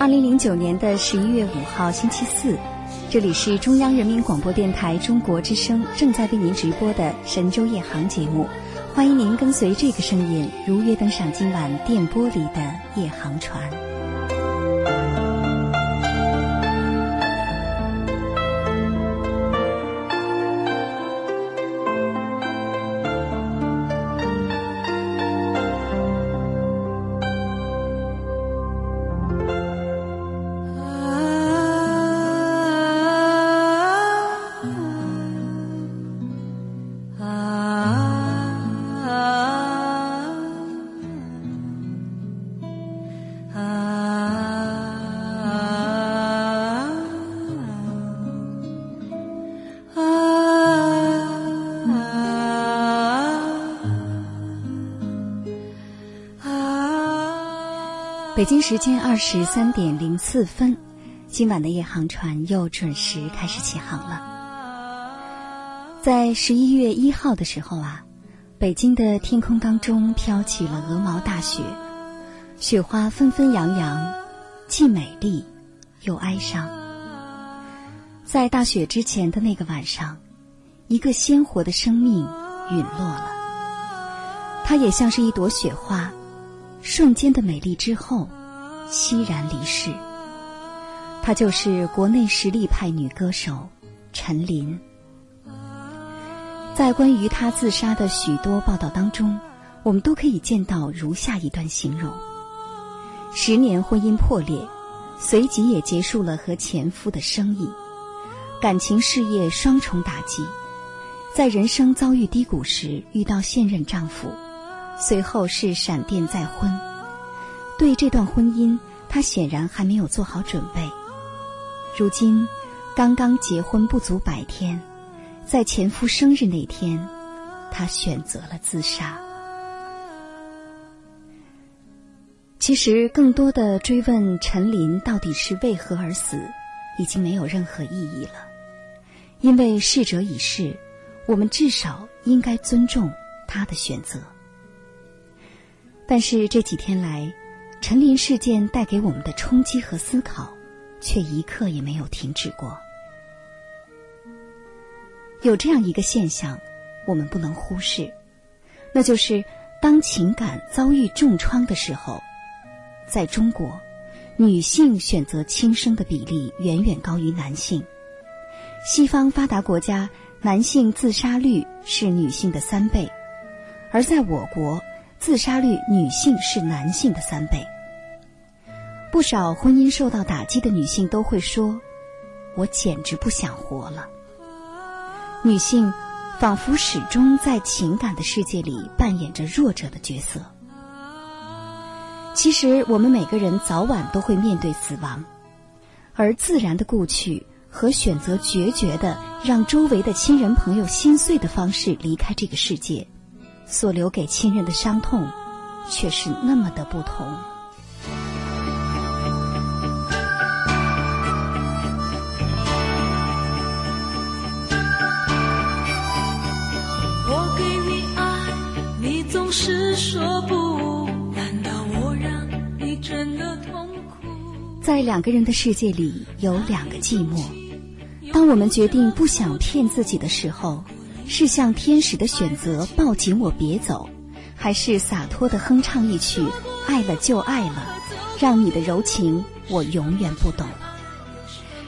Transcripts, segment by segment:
二零零九年的十一月五号星期四，这里是中央人民广播电台中国之声正在为您直播的神州夜航节目，欢迎您跟随这个声音，如约登上今晚电波里的夜航船。北京时间二十三点零四分，今晚的夜航船又准时开始起航了。在十一月一号的时候啊，北京的天空当中飘起了鹅毛大雪，雪花纷纷扬扬，既美丽又哀伤。在大雪之前的那个晚上，一个鲜活的生命陨落了，它也像是一朵雪花。瞬间的美丽之后，凄然离世。她就是国内实力派女歌手陈琳。在关于她自杀的许多报道当中，我们都可以见到如下一段形容：十年婚姻破裂，随即也结束了和前夫的生意，感情事业双重打击，在人生遭遇低谷时遇到现任丈夫。随后是闪电再婚，对这段婚姻，她显然还没有做好准备。如今，刚刚结婚不足百天，在前夫生日那天，她选择了自杀。其实，更多的追问陈琳到底是为何而死，已经没有任何意义了，因为逝者已逝，我们至少应该尊重他的选择。但是这几天来，陈琳事件带给我们的冲击和思考，却一刻也没有停止过。有这样一个现象，我们不能忽视，那就是当情感遭遇重创的时候，在中国，女性选择轻生的比例远远高于男性。西方发达国家，男性自杀率是女性的三倍，而在我国。自杀率女性是男性的三倍。不少婚姻受到打击的女性都会说：“我简直不想活了。”女性仿佛始终在情感的世界里扮演着弱者的角色。其实，我们每个人早晚都会面对死亡，而自然的故去和选择决绝的让周围的亲人朋友心碎的方式离开这个世界。所留给亲人的伤痛，却是那么的不同。我给你爱，你总是说不。难道我让你真的痛苦？在两个人的世界里，有两个寂寞。当我们决定不想骗自己的时候。是像天使的选择，抱紧我别走，还是洒脱的哼唱一曲，爱了就爱了，让你的柔情我永远不懂。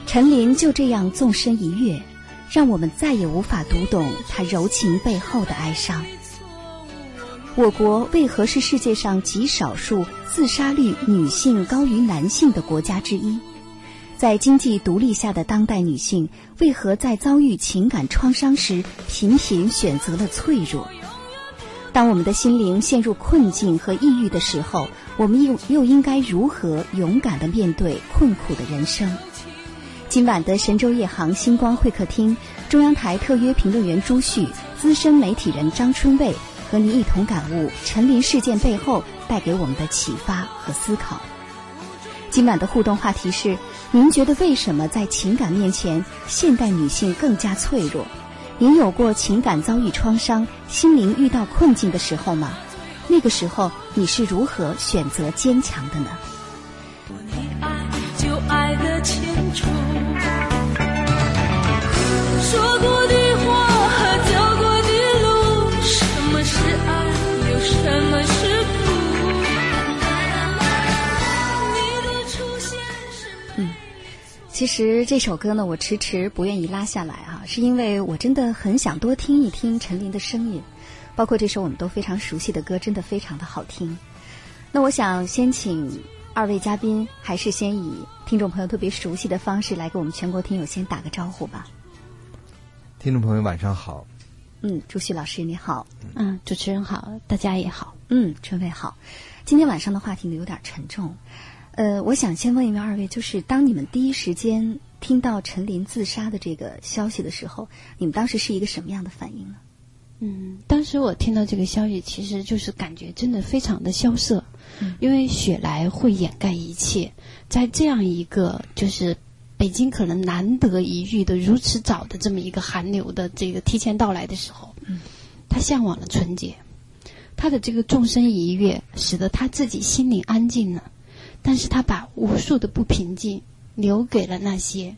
陈琳就这样纵身一跃，让我们再也无法读懂她柔情背后的哀伤。我国为何是世界上极少数自杀率女性高于男性的国家之一？在经济独立下的当代女性，为何在遭遇情感创伤时频频选择了脆弱？当我们的心灵陷入困境和抑郁的时候，我们又又应该如何勇敢的面对困苦的人生？今晚的神州夜航星光会客厅，中央台特约评论员朱旭、资深媒体人张春卫和您一同感悟陈琳事件背后带给我们的启发和思考。今晚的互动话题是：您觉得为什么在情感面前，现代女性更加脆弱？您有过情感遭遇创伤、心灵遇到困境的时候吗？那个时候你是如何选择坚强的呢？你爱就爱的千种，说过其实这首歌呢，我迟迟不愿意拉下来啊，是因为我真的很想多听一听陈琳的声音，包括这首我们都非常熟悉的歌，真的非常的好听。那我想先请二位嘉宾，还是先以听众朋友特别熟悉的方式来给我们全国听友先打个招呼吧。听众朋友晚上好，嗯，朱旭老师你好，嗯，主持人好，大家也好。嗯，春伟好。今天晚上的话题呢有点沉重，呃，我想先问一问二位，就是当你们第一时间听到陈琳自杀的这个消息的时候，你们当时是一个什么样的反应呢？嗯，当时我听到这个消息，其实就是感觉真的非常的萧瑟，因为雪来会掩盖一切，在这样一个就是北京可能难得一遇的如此早的这么一个寒流的这个提前到来的时候，嗯，他向往了纯洁，他的这个纵身一跃，使得他自己心里安静了，但是他把无数的不平静留给了那些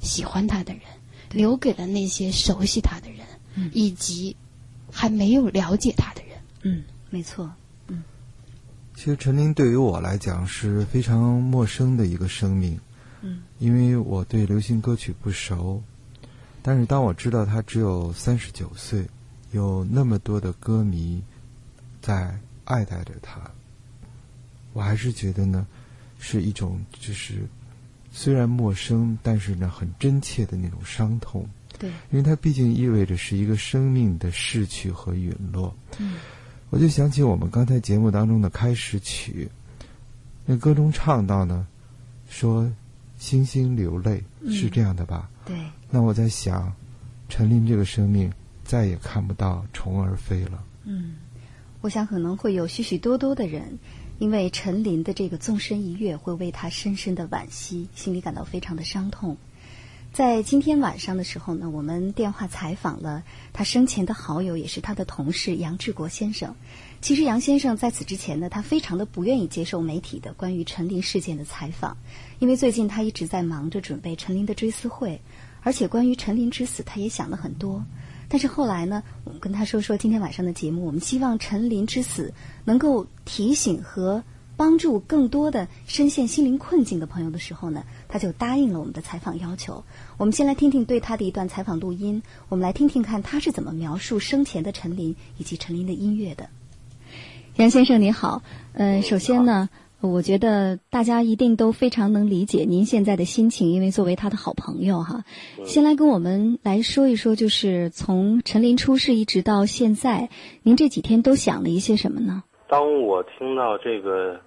喜欢他的人，留给了那些熟悉他的人，嗯。以及还没有了解他的人。嗯，没错，其实陈琳对于我来讲是非常陌生的一个生命，嗯，因为我对流行歌曲不熟，但是当我知道他只有三十九岁，有那么多的歌迷在爱戴着他，我还是觉得呢，是一种就是虽然陌生，但是呢很真切的那种伤痛，对，因为它毕竟意味着是一个生命的逝去和陨落。嗯我就想起我们刚才节目当中的开始曲，那歌中唱到呢，说“星星流泪”，嗯是这样的吧？对，那我在想，陈琳这个生命再也看不到虫儿飞了。嗯，我想可能会有许许多多的人，因为陈琳的这个纵身一跃，会为她深深的惋惜，心里感到非常的伤痛。在今天晚上的时候呢，我们电话采访了他生前的好友，也是他的同事杨志国先生。其实杨先生在此之前呢，他非常的不愿意接受媒体的关于陈琳事件的采访，因为最近他一直在忙着准备陈琳的追思会，而且关于陈琳之死，他也想了很多。但是后来呢，我们跟他说说今天晚上的节目，我们希望陈琳之死能够提醒和帮助更多的深陷心灵困境的朋友的时候呢，他就答应了我们的采访要求。我们先来听听对他的一段采访录音，我们来听听看他是怎么描述生前的陈琳以及陈琳的音乐的。杨先生您好，呃，首先呢，我觉得大家一定都非常能理解您现在的心情，因为作为他的好朋友哈，先来跟我们来说一说，就是从陈琳出事一直到现在，您这几天都想了一些什么呢？当我听到这个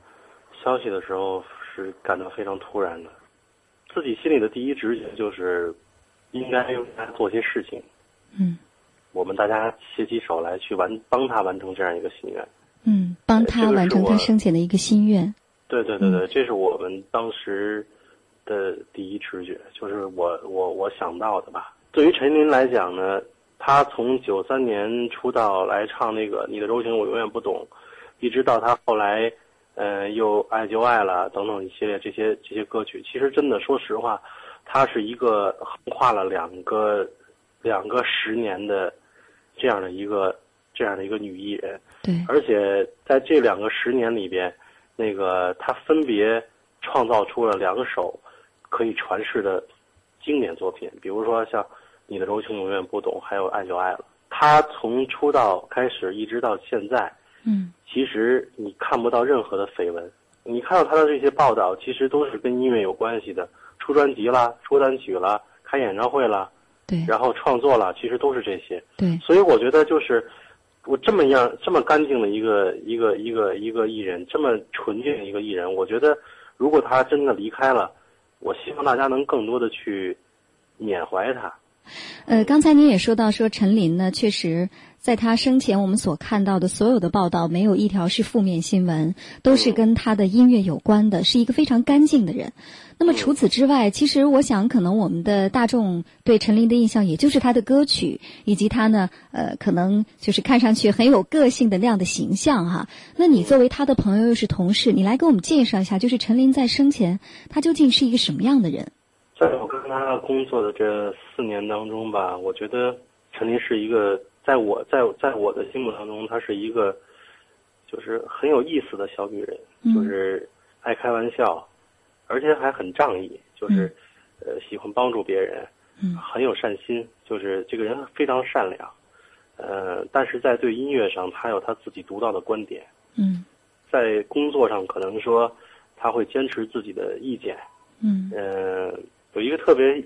消息的时候，是感到非常突然的。自己心里的第一直觉就是，应该用他做些事情。嗯我们大家携起手来，去完帮他完成这样一个心愿。嗯，帮他完成他生前的一个心愿。对对对对，这是我们当时的第一直觉，就是我我我想到的吧。对于陈琳来讲呢，她从九三年出道来唱那个《你的柔情我永远不懂》，一直到她后来，呃，又爱就爱了等等一系列这些这些歌曲，其实真的说实话，她是一个横跨了两个两个十年的这样的一个这样的一个女艺人。对，而且在这两个十年里边，那个他分别创造出了两首可以传世的经典作品，比如说像《你的柔情永远不懂》，还有《爱就爱了》。他从出道开始一直到现在，嗯。其实你看不到任何的绯闻，你看到他的这些报道，其实都是跟音乐有关系的，出专辑啦，出单曲啦，开演唱会啦，对。然后创作啦，其实都是这些。对，所以我觉得就是我这么样这么干净的一个一个一个一个艺人，这么纯净的一个艺人，我觉得如果他真的离开了，我希望大家能更多的去缅怀他。呃，刚才您也说到说陈琳呢，确实在他生前我们所看到的所有的报道，没有一条是负面新闻，都是跟他的音乐有关的，是一个非常干净的人。那么除此之外，其实我想，可能我们的大众对陈琳的印象，也就是他的歌曲，以及他呢，呃，可能就是看上去很有个性的那样的形象哈。那你作为他的朋友又是同事，你来给我们介绍一下，就是陈琳在生前他究竟是一个什么样的人？在我跟他工作的这四年当中吧，我觉得陈琳是一个，在我在在我的心目当中，她是一个，就是很有意思的小女人，就是爱开玩笑，而且还很仗义，就是呃喜欢帮助别人，很有善心，就是这个人非常善良，呃，但是在对音乐上，他有他自己独到的观点，嗯，在工作上可能说他会坚持自己的意见，嗯。呃。有一个特别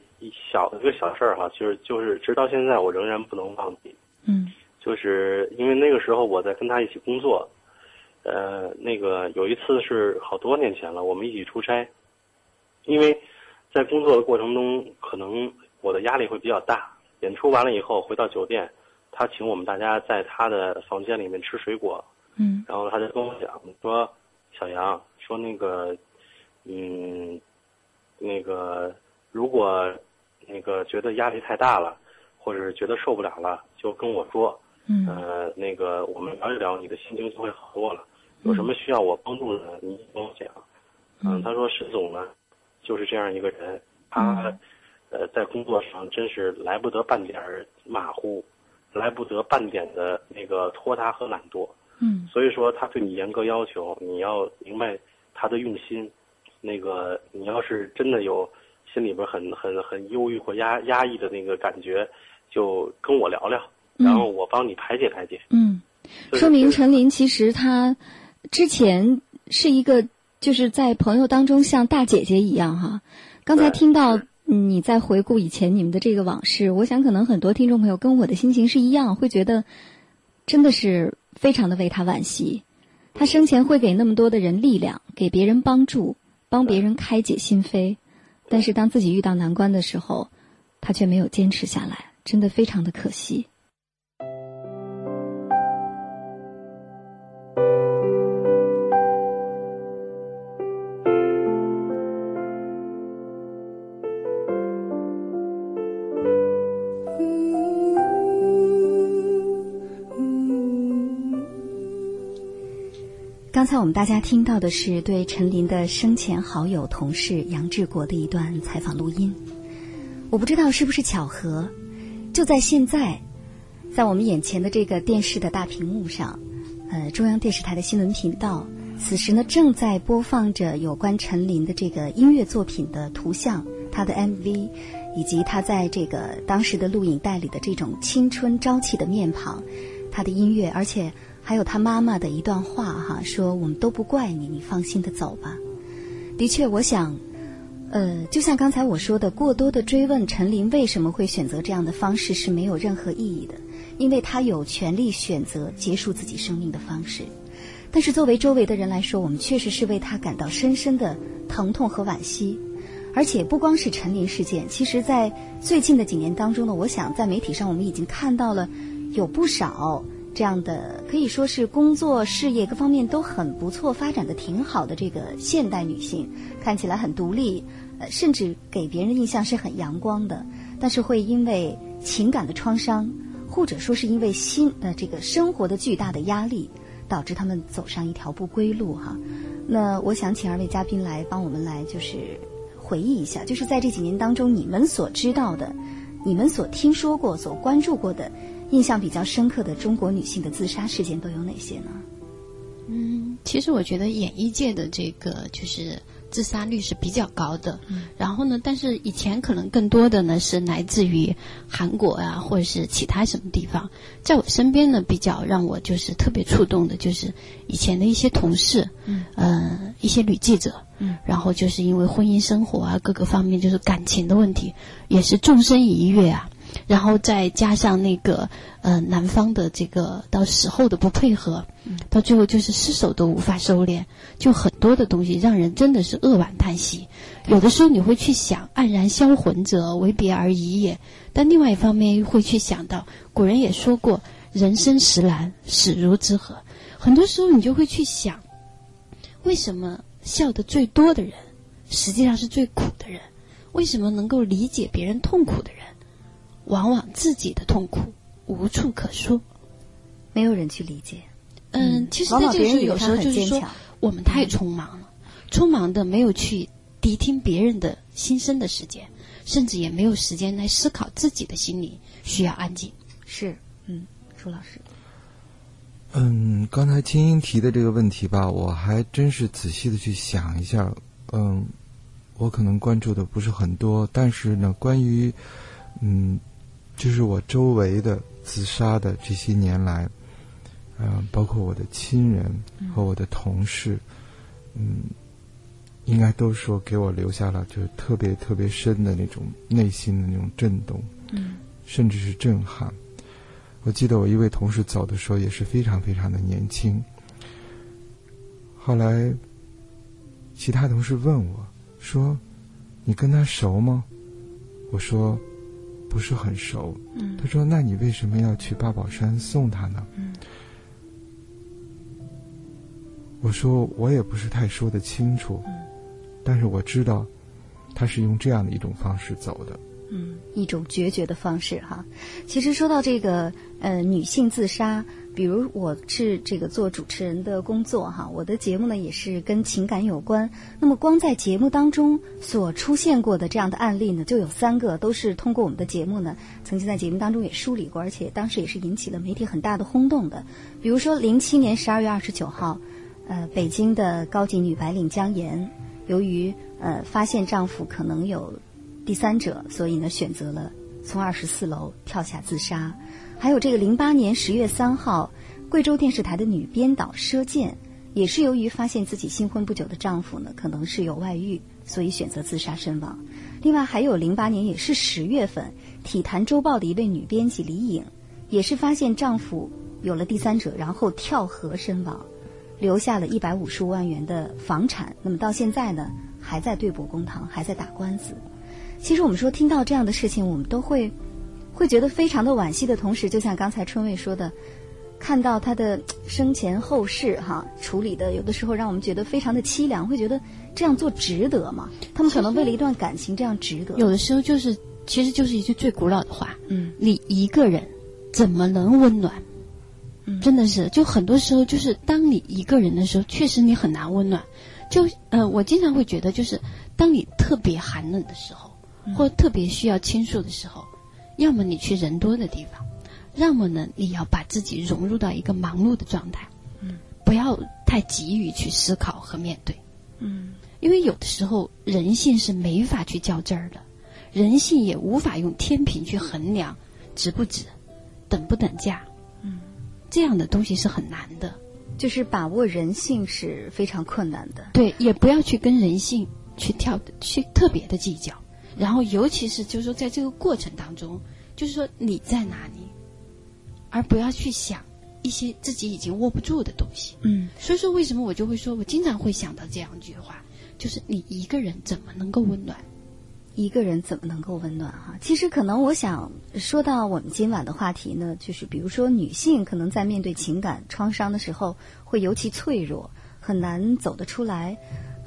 小的一个小事儿哈，就是就是直到现在我仍然不能忘记。嗯，就是因为那个时候我在跟他一起工作，呃，那个有一次是好多年前了，我们一起出差，因为在工作的过程中，可能我的压力会比较大。演出完了以后回到酒店，他请我们大家在他的房间里面吃水果。嗯，然后他就跟我讲说：“小杨，说那个，嗯，那个。”如果那个觉得压力太大了，或者是觉得受不了了，就跟我说。嗯。呃，那个我们聊一聊，你的心情就会好多了。有什么需要我帮助的，你跟我讲。嗯。他说：“沈总呢，就是这样一个人，他呃在工作上真是来不得半点马虎，来不得半点的那个拖沓和懒惰。嗯。所以说，他对你严格要求，你要明白他的用心。那个，你要是真的有。心里边很很很忧郁或压压抑的那个感觉，就跟我聊聊，然后我帮你排解排解。嗯，说明陈琳其实她之前是一个就是在朋友当中像大姐姐一样哈。刚才听到你在回顾以前你们的这个往事，我想可能很多听众朋友跟我的心情是一样，会觉得真的是非常的为他惋惜。他生前会给那么多的人力量，给别人帮助，帮别人开解心扉。但是当自己遇到难关的时候，他却没有坚持下来，真的非常的可惜。才我们大家听到的是对陈琳的生前好友、同事杨志国的一段采访录音。我不知道是不是巧合，就在现在，在我们眼前的这个电视的大屏幕上，呃，中央电视台的新闻频道，此时呢正在播放着有关陈琳的这个音乐作品的图像，他的 MV，以及他在这个当时的录影带里的这种青春朝气的面庞，他的音乐，而且。还有他妈妈的一段话哈，说我们都不怪你，你放心的走吧。的确，我想，呃，就像刚才我说的，过多的追问陈琳为什么会选择这样的方式是没有任何意义的，因为他有权利选择结束自己生命的方式。但是作为周围的人来说，我们确实是为他感到深深的疼痛和惋惜。而且不光是陈琳事件，其实在最近的几年当中呢，我想在媒体上我们已经看到了有不少。这样的可以说是工作、事业各方面都很不错、发展的挺好的这个现代女性，看起来很独立，呃，甚至给别人的印象是很阳光的。但是会因为情感的创伤，或者说是因为心呃这个生活的巨大的压力，导致他们走上一条不归路哈。那我想请二位嘉宾来帮我们来就是回忆一下，就是在这几年当中，你们所知道的、你们所听说过、所关注过的。印象比较深刻的中国女性的自杀事件都有哪些呢？嗯，其实我觉得演艺界的这个就是自杀率是比较高的。嗯。然后呢，但是以前可能更多的呢是来自于韩国啊，或者是其他什么地方。在我身边呢，比较让我就是特别触动的，就是以前的一些同事，嗯，呃，一些女记者，嗯，然后就是因为婚姻生活啊各个方面就是感情的问题，也是纵身一跃啊。然后再加上那个呃男方的这个到时候的不配合，到最后就是失手都无法收敛，就很多的东西让人真的是扼腕叹息。有的时候你会去想，黯然销魂者，为别而已也。但另外一方面会去想到，古人也说过，人生实难，死如之何。很多时候你就会去想，为什么笑得最多的人，实际上是最苦的人？为什么能够理解别人痛苦的人，往往自己的痛苦无处可说？没有人去理解。嗯，其实在这个时候，有时候就是说很坚强，我们太匆忙了，匆忙的没有去谛听别人的心声的时间，甚至也没有时间来思考自己的心理需要安静。是，嗯，朱老师，嗯，刚才青音提的这个问题吧，我还真是仔细的去想一下。嗯，我可能关注的不是很多，但是呢，关于嗯，就是我周围的自杀的这些年来，呃，包括我的亲人和我的同事，嗯，应该都说给我留下了就是特别特别深的那种内心的那种震动，嗯，甚至是震撼。我记得我一位同事走的时候也是非常非常的年轻。后来，其他同事问我说：“你跟他熟吗？”我说：“不是很熟。”嗯他说：“那你为什么要去八宝山送他呢？”嗯我说：“我也不是太说得清楚，嗯但是我知道，他是用这样的一种方式走的。”嗯，一种决绝的方式哈。其实说到这个呃女性自杀，比如我是这个做主持人的工作哈，我的节目呢也是跟情感有关。那么光在节目当中所出现过的这样的案例呢，就有三个，都是通过我们的节目呢，曾经在节目当中也梳理过，而且当时也是引起了媒体很大的轰动的。比如说零七年十二月二十九号，呃，北京的高级女白领江岩，由于呃发现丈夫可能有第三者，所以呢选择了从二十四楼跳下自杀。还有这个零八年十月三号，贵州电视台的女编导佘健，也是由于发现自己新婚不久的丈夫呢可能是有外遇，所以选择自杀身亡。另外还有零八年也是十月份，体坛周报的一位女编辑李颖，也是发现丈夫有了第三者，然后跳河身亡。留下了一百五十五万元的房产，那么到现在呢，还在对簿公堂，还在打官司。其实我们说听到这样的事情，我们都会会觉得非常的惋惜的同时，就像刚才春卫说的，看到他的生前后事哈处理的，有的时候让我们觉得非常的凄凉，会觉得这样做值得吗？他们可能为了一段感情这样值得？有的时候就是，其实就是一句最古老的话：嗯你一个人怎么能温暖？嗯真的是，就很多时候就是当你一个人的时候，确实你很难温暖。就呃，我经常会觉得，就是当你特别寒冷的时候，或特别需要倾诉的时候，要么你去人多的地方，要么呢你要把自己融入到一个忙碌的状态，嗯，不要太急于去思考和面对。嗯因为有的时候人性是没法去较真儿的，人性也无法用天平去衡量值不值、等不等价，嗯，这样的东西是很难的。就是把握人性是非常困难的。对，也不要去跟人性去跳去特别的计较，然后尤其是就是说在这个过程当中，就是说你在哪里，而不要去想一些自己已经握不住的东西。嗯所以说，为什么我就会说，我经常会想到这样一句话，就是你一个人怎么能够温暖？一个人怎么能够温暖哈？其实可能我想说到我们今晚的话题呢，就是比如说女性可能在面对情感创伤的时候会尤其脆弱，很难走得出来。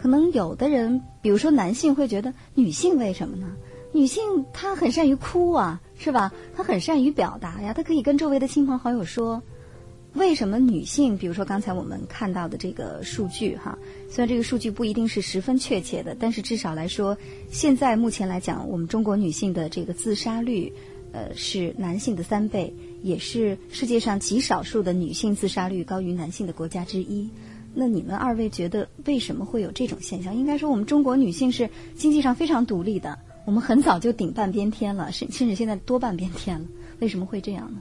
可能有的人，比如说男性会觉得女性为什么呢？女性她很善于哭啊，是吧？她很善于表达呀，她可以跟周围的亲朋好友说。为什么女性，比如说刚才我们看到的这个数据哈，虽然这个数据不一定是十分确切的，但是至少来说，现在目前来讲，我们中国女性的这个自杀率，呃，是男性的三倍，也是世界上极少数的女性自杀率高于男性的国家之一。那你们二位觉得为什么会有这种现象？应该说，我们中国女性是经济上非常独立的，我们很早就顶半边天了，甚甚至现在多半边天了，为什么会这样呢？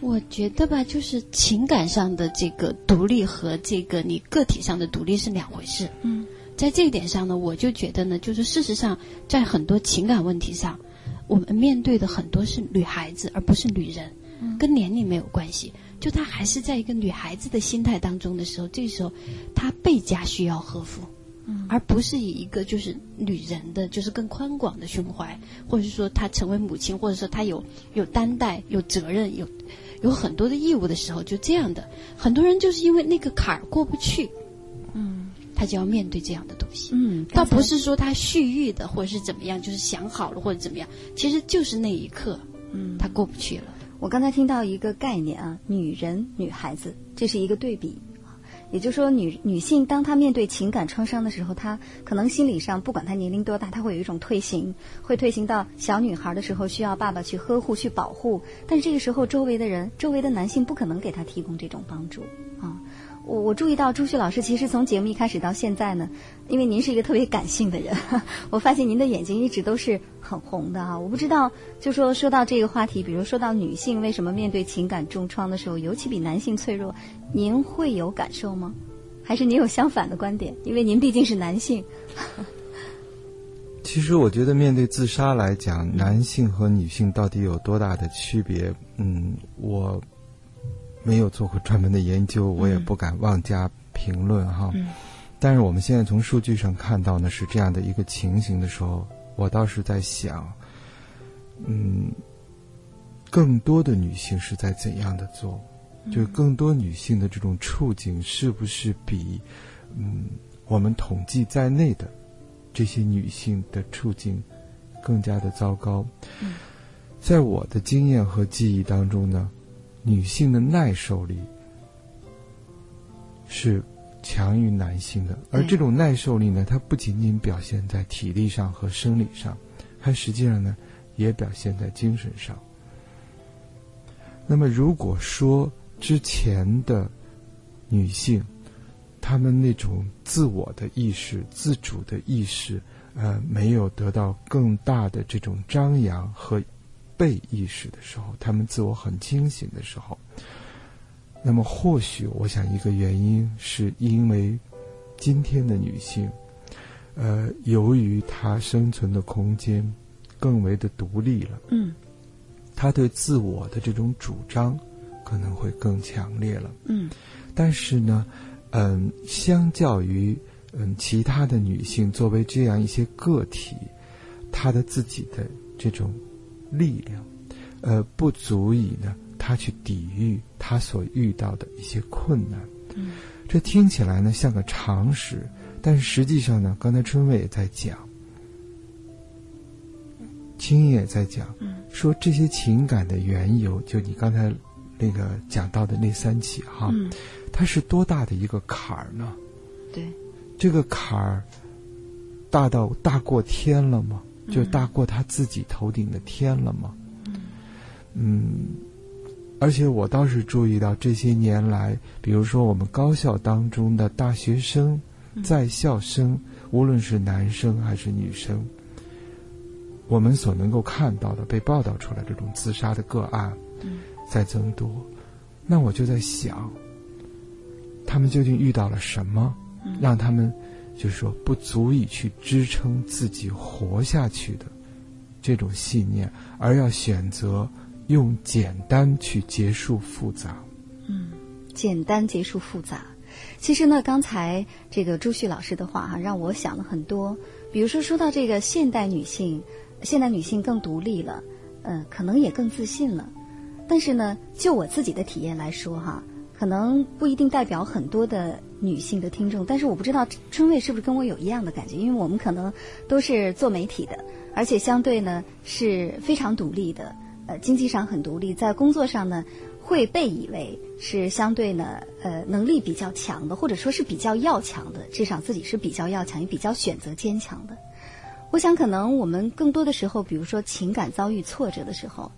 我觉得吧，就是情感上的这个独立和这个你个体上的独立是两回事。嗯在这一点上呢，我就觉得呢，就是事实上，在很多情感问题上，我们面对的很多是女孩子，而不是女人，跟年龄没有关系。就她还是在一个女孩子的心态当中的时候，这个时候她倍加需要呵护，嗯而不是以一个就是女人的，就是更宽广的胸怀，或者是说她成为母亲，或者说她有有担待、有责任、有有很多的义务的时候，就这样的。很多人就是因为那个坎儿过不去，嗯他就要面对这样的东西。嗯，倒不是说他蓄意的，或者是怎么样，就是想好了或者怎么样，其实就是那一刻，嗯他过不去了。我刚才听到一个概念啊，女人、女孩子，这是一个对比。也就是说女，女性当她面对情感创伤的时候，她可能心理上不管她年龄多大，她会有一种退行，会退行到小女孩的时候需要爸爸去呵护、去保护。但是这个时候，周围的人、周围的男性不可能给她提供这种帮助啊。我我注意到朱旭老师，其实从节目一开始到现在呢，因为您是一个特别感性的人，我发现您的眼睛一直都是很红的啊。我不知道，就说说到这个话题，比如说到女性为什么面对情感重创的时候，尤其比男性脆弱，您会有感受吗？还是您有相反的观点？因为您毕竟是男性。其实我觉得，面对自杀来讲，男性和女性到底有多大的区别？嗯，我没有做过专门的研究，我也不敢妄加评论哈。嗯但是我们现在从数据上看到呢，是这样的一个情形的时候，我倒是在想，嗯，更多的女性是在怎样的做？就更多女性的这种处境，是不是比嗯我们统计在内的这些女性的处境更加的糟糕？在我的经验和记忆当中呢，女性的耐受力是强于男性的，而这种耐受力呢，它不仅仅表现在体力上和生理上，它实际上呢，也表现在精神上。那么，如果说之前的女性，她们那种自我的意识、自主的意识，呃，没有得到更大的这种张扬和被意识的时候，他们自我很清醒的时候，那么或许我想一个原因是因为今天的女性，呃，由于她生存的空间更为的独立了。嗯她对自我的这种主张可能会更强烈了。嗯但是呢，嗯，相较于嗯其他的女性作为这样一些个体，她的自己的这种力量，呃，不足以呢，他去抵御他所遇到的一些困难。嗯，这听起来呢像个常识，但是实际上呢，刚才春卫也在讲，青叶也在讲，嗯说这些情感的缘由，就你刚才那个讲到的那三起哈，嗯，它是多大的一个坎儿呢？对，这个坎儿大到大过天了吗？就嗯大过他自己头顶的天了吗？嗯，而且我倒是注意到这些年来，比如说我们高校当中的大学生、嗯。在校生，无论是男生还是女生，我们所能够看到的被报道出来这种自杀的个案，嗯。在增多。那我就在想，他们究竟遇到了什么，嗯。让他们就是说不足以去支撑自己活下去的这种信念，而要选择用简单去结束复杂。嗯简单结束复杂。其实呢，刚才这个朱旭老师的话哈、让我想了很多。比如说，说到这个现代女性，现代女性更独立了，嗯、可能也更自信了。但是呢，就我自己的体验来说哈，可能不一定代表很多的女性的听众。但是我不知道春卫是不是跟我有一样的感觉，因为我们可能都是做媒体的，而且相对呢是非常独立的，呃，经济上很独立，在工作上呢会被以为是相对呢呃能力比较强的，或者说是比较要强的，至少自己是比较要强，也比较选择坚强的。我想，可能我们更多的时候，比如说情感遭遇挫折的时候，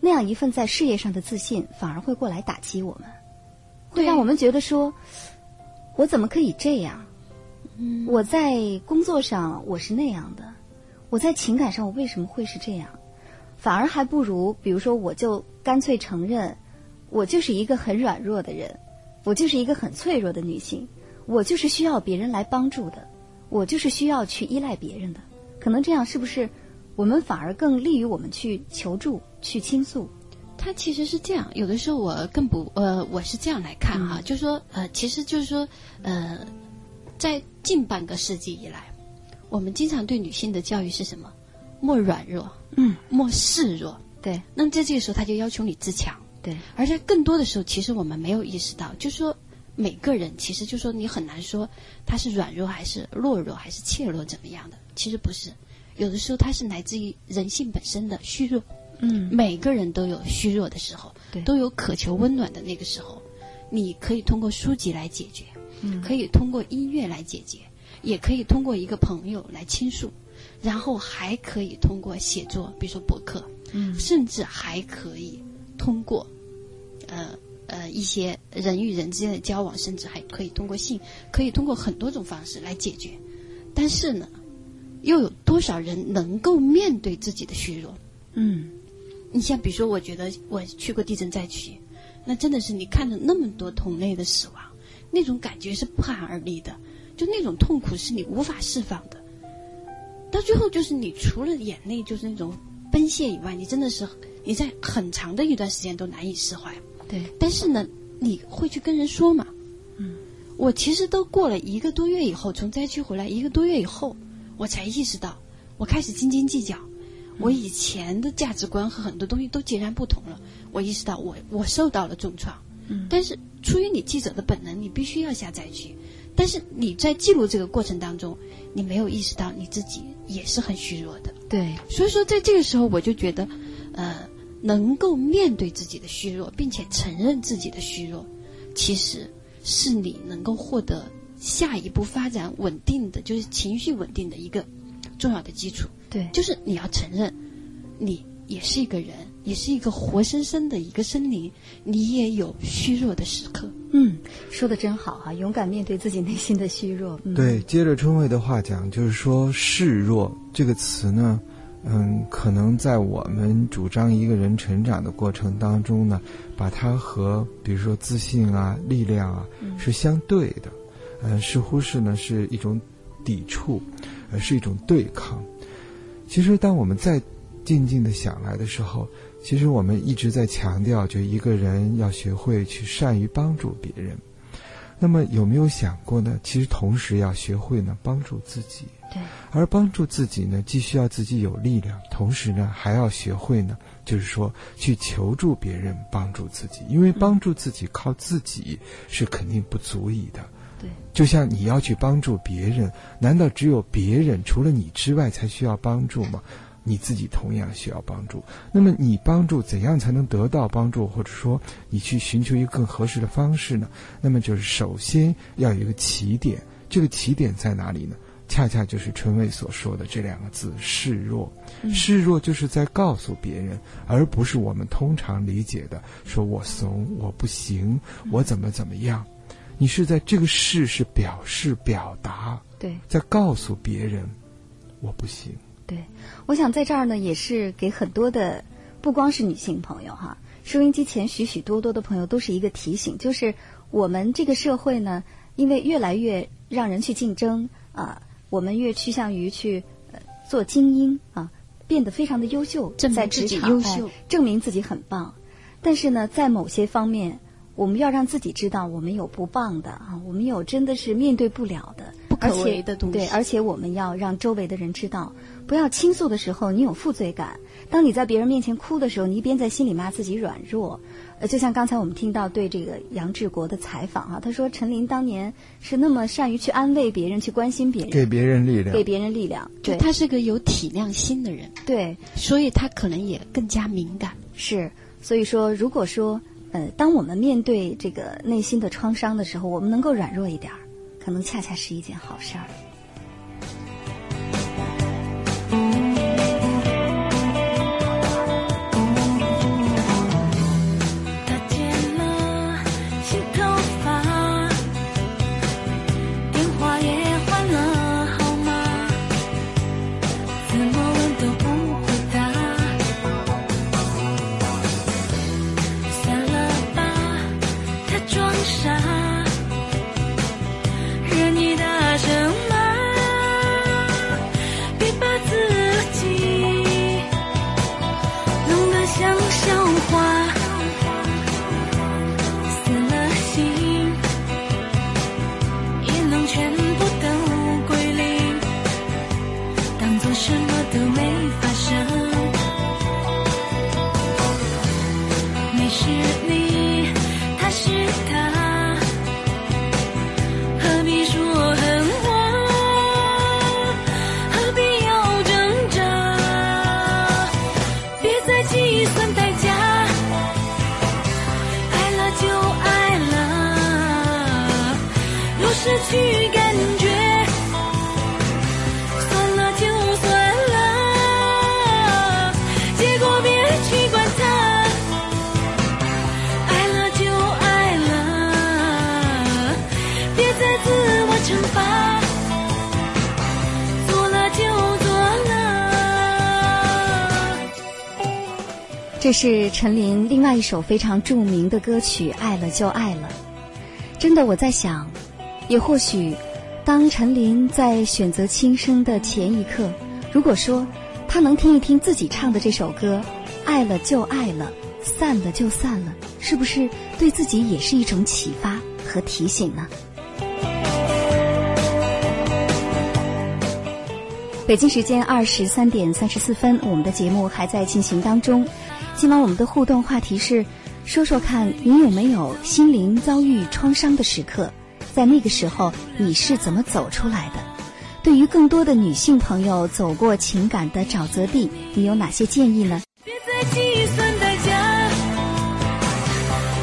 那样一份在事业上的自信，反而会过来打击我们，会让我们觉得说，我怎么可以这样？嗯我在工作上我是那样的，我在情感上我为什么会是这样？反而还不如，比如说，我就干脆承认，我就是一个很软弱的人，我就是一个很脆弱的女性，我就是需要别人来帮助的，我就是需要去依赖别人的。可能这样是不是我们反而更利于我们去求助、去倾诉。它其实是这样，有的时候我更不呃，我是这样来看哈，就说呃，其实就是说呃，在近半个世纪以来，我们经常对女性的教育是什么？莫软弱，嗯，莫示弱。对那在这个时候，他就要求你自强。对，而且更多的时候，其实我们没有意识到，就说每个人其实就说你很难说他是软弱还是懦弱还是怯弱怎么样的，其实不是，有的时候它是来自于人性本身的虚弱。嗯每个人都有虚弱的时候，对都有渴求温暖的那个时候。你可以通过书籍来解决，嗯可以通过音乐来解决，也可以通过一个朋友来倾诉，然后还可以通过写作，比如说博客，嗯甚至还可以通过，呃呃一些人与人之间的交往，甚至还可以通过性，可以通过很多种方式来解决。但是呢，又有多少人能够面对自己的虚弱？嗯你像比如说，我觉得我去过地震灾区，那真的是你看着那么多同类的死亡，那种感觉是不寒而栗的，就那种痛苦是你无法释放的。到最后就是你除了眼泪就是那种奔泻以外，你真的是你在很长的一段时间都难以释怀。对，但是呢，你会去跟人说嘛？嗯，我其实都过了一个多月以后，从灾区回来一个多月以后，我才意识到，我开始斤斤计较。我以前的价值观和很多东西都截然不同了。我意识到我我受到了重创，嗯但是出于你记者的本能，你必须要下载去。但是你在记录这个过程当中，你没有意识到你自己也是很虚弱的。对，所以说，在这个时候，我就觉得，呃，能够面对自己的虚弱，并且承认自己的虚弱，其实是你能够获得下一步发展稳定的，就是情绪稳定的一个重要的基础。对，就是你要承认，你也是一个人，也是一个活生生的一个生灵，你也有虚弱的时刻。嗯，说的真好哈、勇敢面对自己内心的虚弱。嗯、对，接着春慧的话讲，就是说“示弱”这个词呢，嗯，可能在我们主张一个人成长的过程当中呢，把它和比如说自信啊、力量啊是相对的，嗯，似乎是呢是一种抵触，呃，是一种对抗。其实，当我们再静静的想来的时候，其实我们一直在强调，就一个人要学会去善于帮助别人。那么有没有想过呢？其实同时要学会呢帮助自己，对，而帮助自己呢，既需要自己有力量，同时呢还要学会呢，就是说去求助别人帮助自己，因为帮助自己靠自己是肯定不足以的。对，就像你要去帮助别人，难道只有别人除了你之外才需要帮助吗？你自己同样需要帮助。那么你帮助怎样才能得到帮助，或者说你去寻求一个更合适的方式呢？那么就是首先要有一个起点，这个起点在哪里呢？恰恰就是春卫所说的这两个字“示弱”。示弱就是在告诉别人，而不是我们通常理解的说我怂、我不行、我怎么怎么样。你是在这个事是表示、表达，对，在告诉别人我不行。对，我想在这儿呢，也是给很多的，不光是女性朋友哈，收音机前许许多多的朋友都是一个提醒，就是我们这个社会呢，因为越来越让人去竞争啊、我们越趋向于去、呃、做精英啊，变得非常的优秀，证明在职自己场优秀哎证明自己很棒。但是呢，在某些方面，我们要让自己知道，我们有不棒的啊，我们有真的是面对不了的、不可为的东西对，而且我们要让周围的人知道，不要倾诉的时候你有负罪感。当你在别人面前哭的时候，你一边在心里骂自己软弱。呃，就像刚才我们听到对这个杨志国的采访啊、他说陈琳当年是那么善于去安慰别人、去关心别人，给别人力量给。别人力量。对，他是个有体谅心的人，对所以他可能也更加敏感。是。所以说，如果说呃，当我们面对这个内心的创伤的时候，我们能够软弱一点儿，可能恰恰是一件好事儿。这是陈琳另外一首非常著名的歌曲《爱了就爱了》。真的，我在想，也或许，当陈琳在选择轻生的前一刻，如果说她能听一听自己唱的这首歌《爱了就爱了，散了就散了》，是不是对自己也是一种启发和提醒呢？北京时间二十三点三十四分，我们的节目还在进行当中。今晚我们的互动话题是：说说看你有没有心灵遭遇创伤的时刻？在那个时候，你是怎么走出来的？对于更多的女性朋友走过情感的沼泽地，你有哪些建议呢？别再计算代价，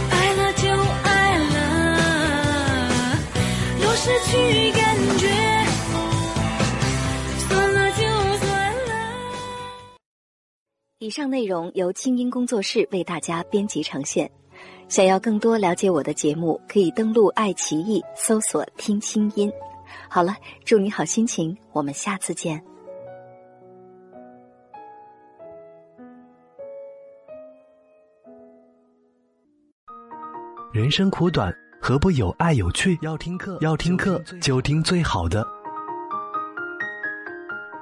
爱了就爱了，若失去以上内容由清音工作室为大家编辑呈现。想要更多了解我的节目，可以登录爱奇艺搜索“听清音”。好了，祝你好心情，我们下次见。人生苦短，何不有爱有趣？要听课，要听课就听最好的。